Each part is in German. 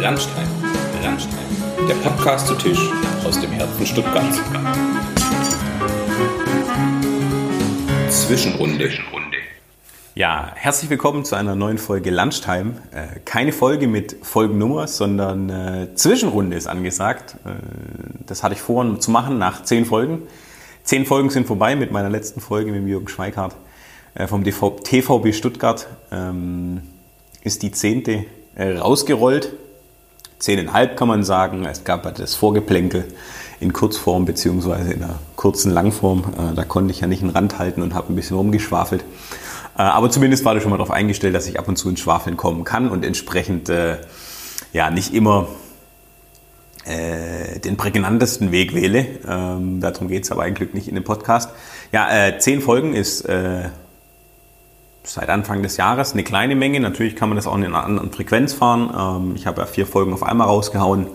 Landstein, Landstein, der Podcast zu Tisch aus dem Herzen Stuttgarts. Zwischenrunde. Ja, herzlich willkommen zu einer neuen Folge Lunchtime. Äh, keine Folge mit Folgennummer, sondern äh, Zwischenrunde ist angesagt. Äh, das hatte ich vor zu machen nach zehn Folgen. Zehn Folgen sind vorbei mit meiner letzten Folge mit Jürgen Schweikart vom TVB Stuttgart. Ähm, ist die zehnte rausgerollt. Zehneinhalb kann man sagen. Es gab das Vorgeplänkel in Kurzform beziehungsweise in einer kurzen Langform. Äh, da konnte ich ja nicht einen Rand halten und habe ein bisschen rumgeschwafelt. Äh, aber zumindest war ich schon mal darauf eingestellt, dass ich ab und zu ins Schwafeln kommen kann und entsprechend äh, ja nicht immer den prägnantesten Weg wähle. Ähm, darum geht es aber eigentlich nicht in dem Podcast. Ja, zehn Folgen ist seit Anfang des Jahres eine kleine Menge. Natürlich kann man das auch in einer anderen Frequenz fahren. Ähm, ich habe ja vier Folgen auf einmal rausgehauen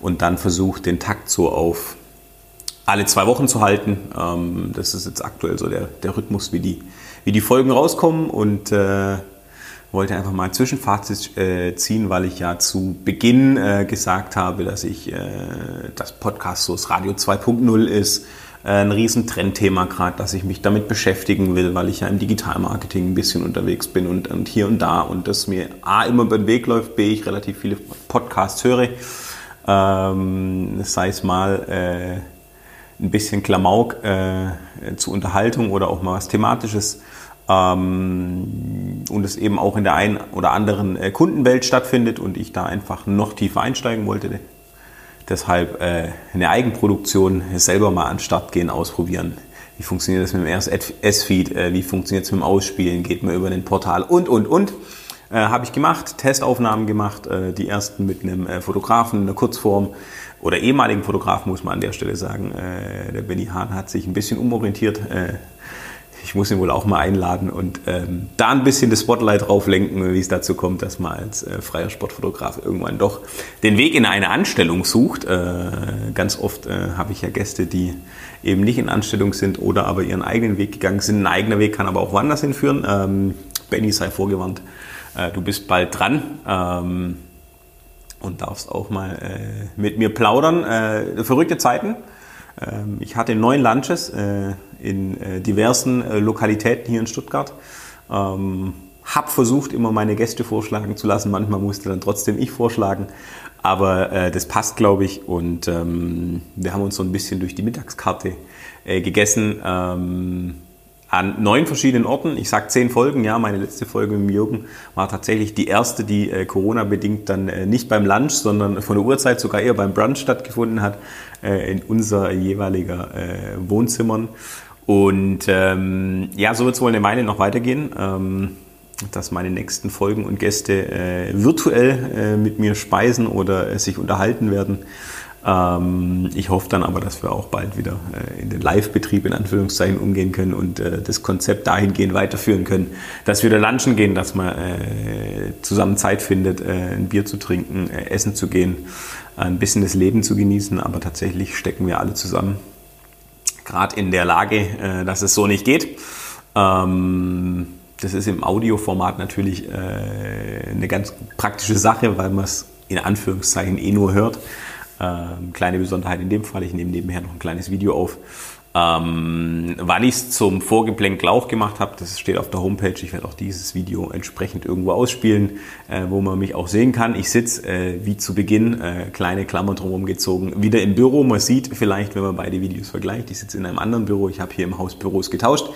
und dann versucht, den Takt so auf alle zwei Wochen zu halten. Ähm, das ist jetzt aktuell so der, der Rhythmus, wie die, wie die Folgen rauskommen und äh, wollte einfach mal ein Zwischenfazit äh, ziehen, weil ich ja zu Beginn äh, gesagt habe, dass ich äh, das Podcast so das Radio 2.0 ist, ein riesen Trendthema gerade, dass ich mich damit beschäftigen will, weil ich ja im Digitalmarketing ein bisschen unterwegs bin und, und hier und da und das mir A immer über den Weg läuft, B ich relativ viele Podcasts höre, ähm, sei es mal äh, ein bisschen Klamauk äh, zur Unterhaltung oder auch mal was Thematisches ähm, und es eben auch in der einen oder anderen äh, Kundenwelt stattfindet und ich da einfach noch tiefer einsteigen wollte. Deshalb äh, eine Eigenproduktion selber mal an den Start gehen, ausprobieren. Wie funktioniert das mit dem RSS-Feed? Äh, wie funktioniert es mit dem Ausspielen? Geht man über den Portal? Und, und, und. Äh, Habe ich gemacht, Testaufnahmen gemacht, äh, die ersten mit einem äh, Fotografen in der Kurzform oder ehemaligen Fotografen, muss man an der Stelle sagen. Äh, der Benny Hahn hat sich ein bisschen umorientiert. Ich muss ihn wohl auch mal einladen und ähm, da ein bisschen das Spotlight drauf lenken, wie es dazu kommt, dass man als äh, freier Sportfotograf irgendwann doch den Weg in eine Anstellung sucht. Äh, ganz oft äh, habe ich ja Gäste, die eben nicht in Anstellung sind oder aber ihren eigenen Weg gegangen sind. Ein eigener Weg kann aber auch woanders hinführen. Ähm, Benny sei vorgewarnt, äh, du bist bald dran. Ähm, und darfst auch mal äh, mit mir plaudern. Äh, verrückte Zeiten. Ähm, ich hatte neun Lunches in äh, diversen äh, Lokalitäten hier in Stuttgart. Ähm, hab versucht, immer meine Gäste vorschlagen zu lassen. Manchmal musste dann trotzdem ich vorschlagen. Aber äh, das passt, glaube ich. Und ähm, wir haben uns so ein bisschen durch die Mittagskarte äh, gegessen. Ähm, an neun verschiedenen Orten. Ich sage zehn Folgen, ja, meine letzte Folge mit Jürgen war tatsächlich die erste, die äh, Corona-bedingt dann äh, nicht beim Lunch, sondern von der Uhrzeit sogar eher beim Brunch stattgefunden hat, äh, in unser jeweiliger äh, Wohnzimmern. Und ähm, ja, so wird es wohl eine Weile noch weitergehen, ähm, dass meine nächsten Folgen und Gäste äh, virtuell äh, mit mir speisen oder sich unterhalten werden. Ähm, ich hoffe dann aber, dass wir auch bald wieder äh, in den Live-Betrieb in Anführungszeichen umgehen können und äh, das Konzept dahingehend weiterführen können, dass wir da lunchen gehen, dass man äh, zusammen Zeit findet, ein Bier zu trinken, essen zu gehen, ein bisschen das Leben zu genießen, aber tatsächlich stecken wir alle zusammen. Gerade in der Lage, dass es so nicht geht. Ähm, das ist im Audioformat natürlich eine ganz praktische Sache, weil man es in Anführungszeichen eh nur hört. Ähm, kleine Besonderheit in dem Fall, ich nehme nebenher noch ein kleines Video auf. Ähm, wann ich es zum Vorgeplänkel auch gemacht habe, das steht auf der Homepage. Ich werde auch dieses Video entsprechend irgendwo ausspielen, äh, wo man mich auch sehen kann. Ich sitze, äh, wie zu Beginn, äh, kleine Klammer drumherum gezogen, wieder im Büro. Man sieht vielleicht, wenn man beide Videos vergleicht, ich sitze in einem anderen Büro. Ich habe hier im Haus Büros getauscht.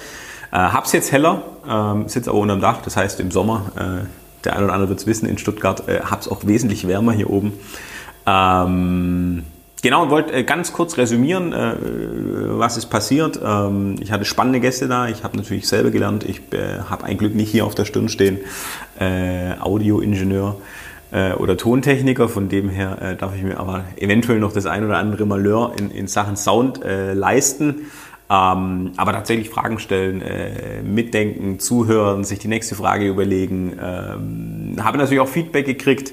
Äh, hab's jetzt heller, ähm, sitze aber unterm Dach. Das heißt, im Sommer, äh, der eine oder andere wird es wissen, in Stuttgart äh, hab's auch wesentlich wärmer hier oben. Ähm, genau, und wollte äh, ganz kurz resümieren, äh, was ist passiert. Ähm, ich hatte spannende Gäste da. Ich habe natürlich selber gelernt. Ich äh, habe ein Glück nicht hier auf der Stirn stehen. Äh, Audioingenieur äh, oder Tontechniker. Von dem her äh, darf ich mir aber eventuell noch das ein oder andere Malheur in, in Sachen Sound leisten. Ähm, aber tatsächlich Fragen stellen, äh, mitdenken, zuhören, sich die nächste Frage überlegen. Ähm, habe natürlich auch Feedback gekriegt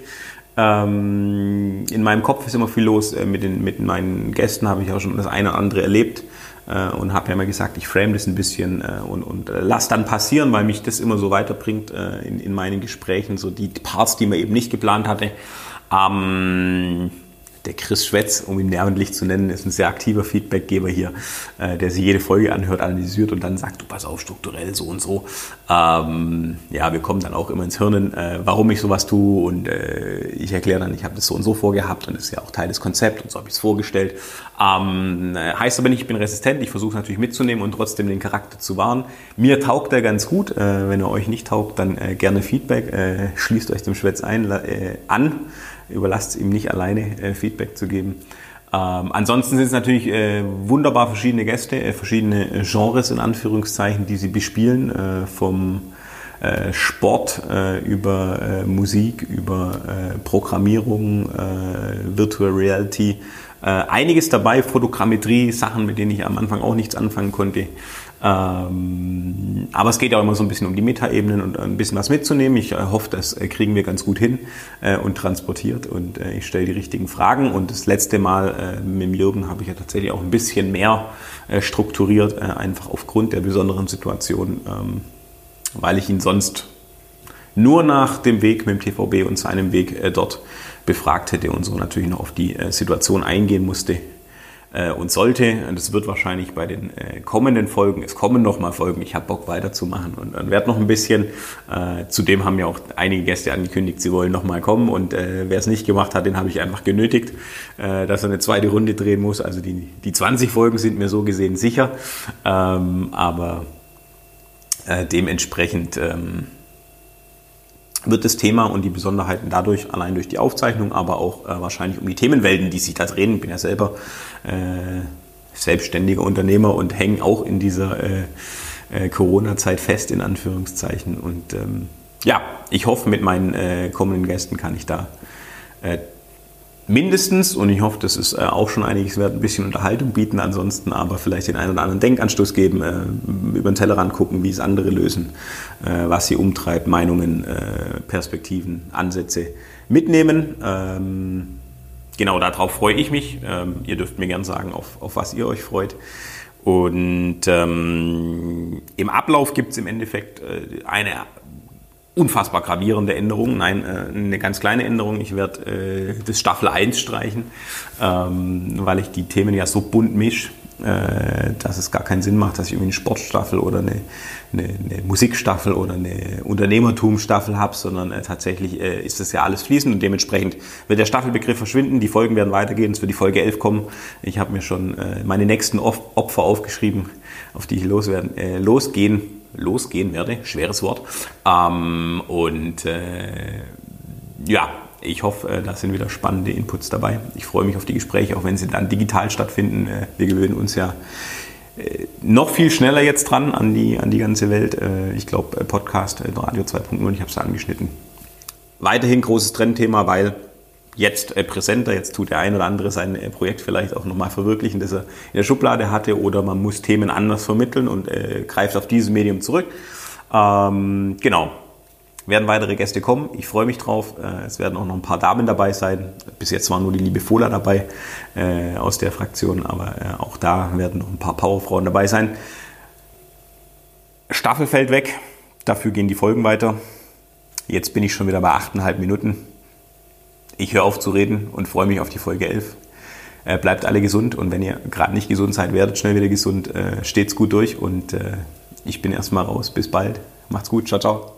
ähm, in meinem Kopf ist immer viel los. Äh, mit, den, mit meinen Gästen habe ich auch schon das eine oder andere erlebt äh, und habe ja immer gesagt, ich frame das ein bisschen äh, und, und äh, lass dann passieren, weil mich das immer so weiterbringt äh, in, in meinen Gesprächen, so die Parts, die man eben nicht geplant hatte. Ähm, der Chris Schwetz, um ihn namentlich zu nennen, ist ein sehr aktiver Feedbackgeber hier, äh, der sich jede Folge anhört, analysiert und dann sagt, du pass auf, strukturell so und so. Ähm, ja, wir kommen dann auch immer ins Hirnen, äh, warum ich sowas tue und äh, ich erkläre dann, ich habe das so und so vorgehabt und das ist ja auch Teil des Konzepts und so habe ich es vorgestellt. Ähm, äh, heißt aber nicht, ich bin resistent, ich versuche natürlich mitzunehmen und trotzdem den Charakter zu wahren. Mir taugt er ganz gut, äh, wenn er euch nicht taugt, dann äh, gerne Feedback, schließt euch dem Schwätz ein, an überlasst ihm nicht alleine äh, Feedback zu geben. Ähm, ansonsten sind es natürlich äh, wunderbar verschiedene Gäste, äh, verschiedene äh, Genres in Anführungszeichen, die sie bespielen, äh, vom äh, Sport über Musik, über Programmierung, Virtual Reality. einiges dabei, Fotogrammetrie, Sachen, mit denen ich am Anfang auch nichts anfangen konnte. Ähm, aber es geht ja auch immer so ein bisschen um die Metaebenen und ein bisschen was mitzunehmen. Ich äh, hoffe, das äh, kriegen wir ganz gut hin äh, und transportiert und äh, ich stelle die richtigen Fragen. Und das letzte Mal äh, mit Jürgen habe ich ja tatsächlich auch ein bisschen mehr äh, strukturiert, einfach aufgrund der besonderen Situation, ähm, weil ich ihn sonst nur nach dem Weg mit dem TVB und seinem Weg dort befragt hätte und so natürlich noch auf die Situation eingehen musste, und sollte, und das wird wahrscheinlich bei den äh, kommenden Folgen, es kommen noch mal Folgen, ich habe Bock weiterzumachen und dann werde noch ein bisschen. Äh, zudem haben ja auch einige Gäste angekündigt, sie wollen noch mal kommen und äh, wer es nicht gemacht hat, den habe ich einfach genötigt, äh, dass er eine zweite Runde drehen muss. Also die, die 20 Folgen sind mir so gesehen sicher, ähm, aber äh, dementsprechend ähm, wird das Thema und die Besonderheiten dadurch, allein durch die Aufzeichnung, aber auch äh, wahrscheinlich um die Themenwelten, die sich da drehen. Ich bin ja selber äh, selbstständiger Unternehmer und hänge auch in dieser äh, äh, Corona-Zeit fest, in Anführungszeichen. Und ähm, ja, ich hoffe, mit meinen äh, kommenden Gästen kann ich da äh, mindestens, und ich hoffe, das ist äh, auch schon einiges wert, ein bisschen Unterhaltung bieten, ansonsten aber vielleicht den einen oder anderen Denkanstoß geben, äh, über den Tellerrand gucken, wie es andere lösen, äh, was sie umtreibt, Meinungen, Perspektiven, Ansätze mitnehmen. Ähm, genau, darauf freue ich mich. Ähm, ihr dürft mir gern sagen, auf, auf was ihr euch freut. Und ähm, im Ablauf gibt es im Endeffekt eine unfassbar gravierende Änderung. Nein, äh, eine ganz kleine Änderung. Ich werde äh, das Staffel 1 streichen, ähm, weil ich die Themen ja so bunt mische, äh, dass es gar keinen Sinn macht, dass ich irgendwie eine Sportstaffel oder eine, eine, eine Musikstaffel oder eine Unternehmertumstaffel habe, sondern äh, tatsächlich äh, ist das ja alles fließend und dementsprechend wird der Staffelbegriff verschwinden, die Folgen werden weitergehen, es wird die Folge 11 kommen. Ich habe mir schon äh, meine nächsten Opfer aufgeschrieben, auf die ich loswerden, losgehen losgehen werde. Schweres Wort. Ähm, und äh, ja, ich hoffe, äh, da sind wieder spannende Inputs dabei. Ich freue mich auf die Gespräche, auch wenn sie dann digital stattfinden. Äh, wir gewöhnen uns ja äh, noch viel schneller jetzt dran an die, an die ganze Welt. Ich glaube, Podcast, Radio 2.0, ich habe es angeschnitten. Weiterhin großes Trendthema, weil jetzt äh, präsenter, jetzt tut der ein oder andere sein äh, Projekt vielleicht auch nochmal verwirklichen, das er in der Schublade hatte, oder man muss Themen anders vermitteln und äh, greift auf dieses Medium zurück. Ähm, genau. Werden weitere Gäste kommen. Ich freue mich drauf. Äh, es werden auch noch ein paar Damen dabei sein. Bis jetzt war nur die liebe Fola dabei äh, aus der Fraktion, aber äh, auch da werden noch ein paar Powerfrauen dabei sein. Staffel fällt weg. Dafür gehen die Folgen weiter. Jetzt bin ich schon wieder bei 8,5 Minuten. Ich höre auf zu reden und freue mich auf die Folge 11. Äh, bleibt alle gesund und wenn ihr gerade nicht gesund seid, werdet schnell wieder gesund. Äh, steht's gut durch und äh, ich bin erstmal raus. Bis bald. Macht's gut. Ciao, ciao.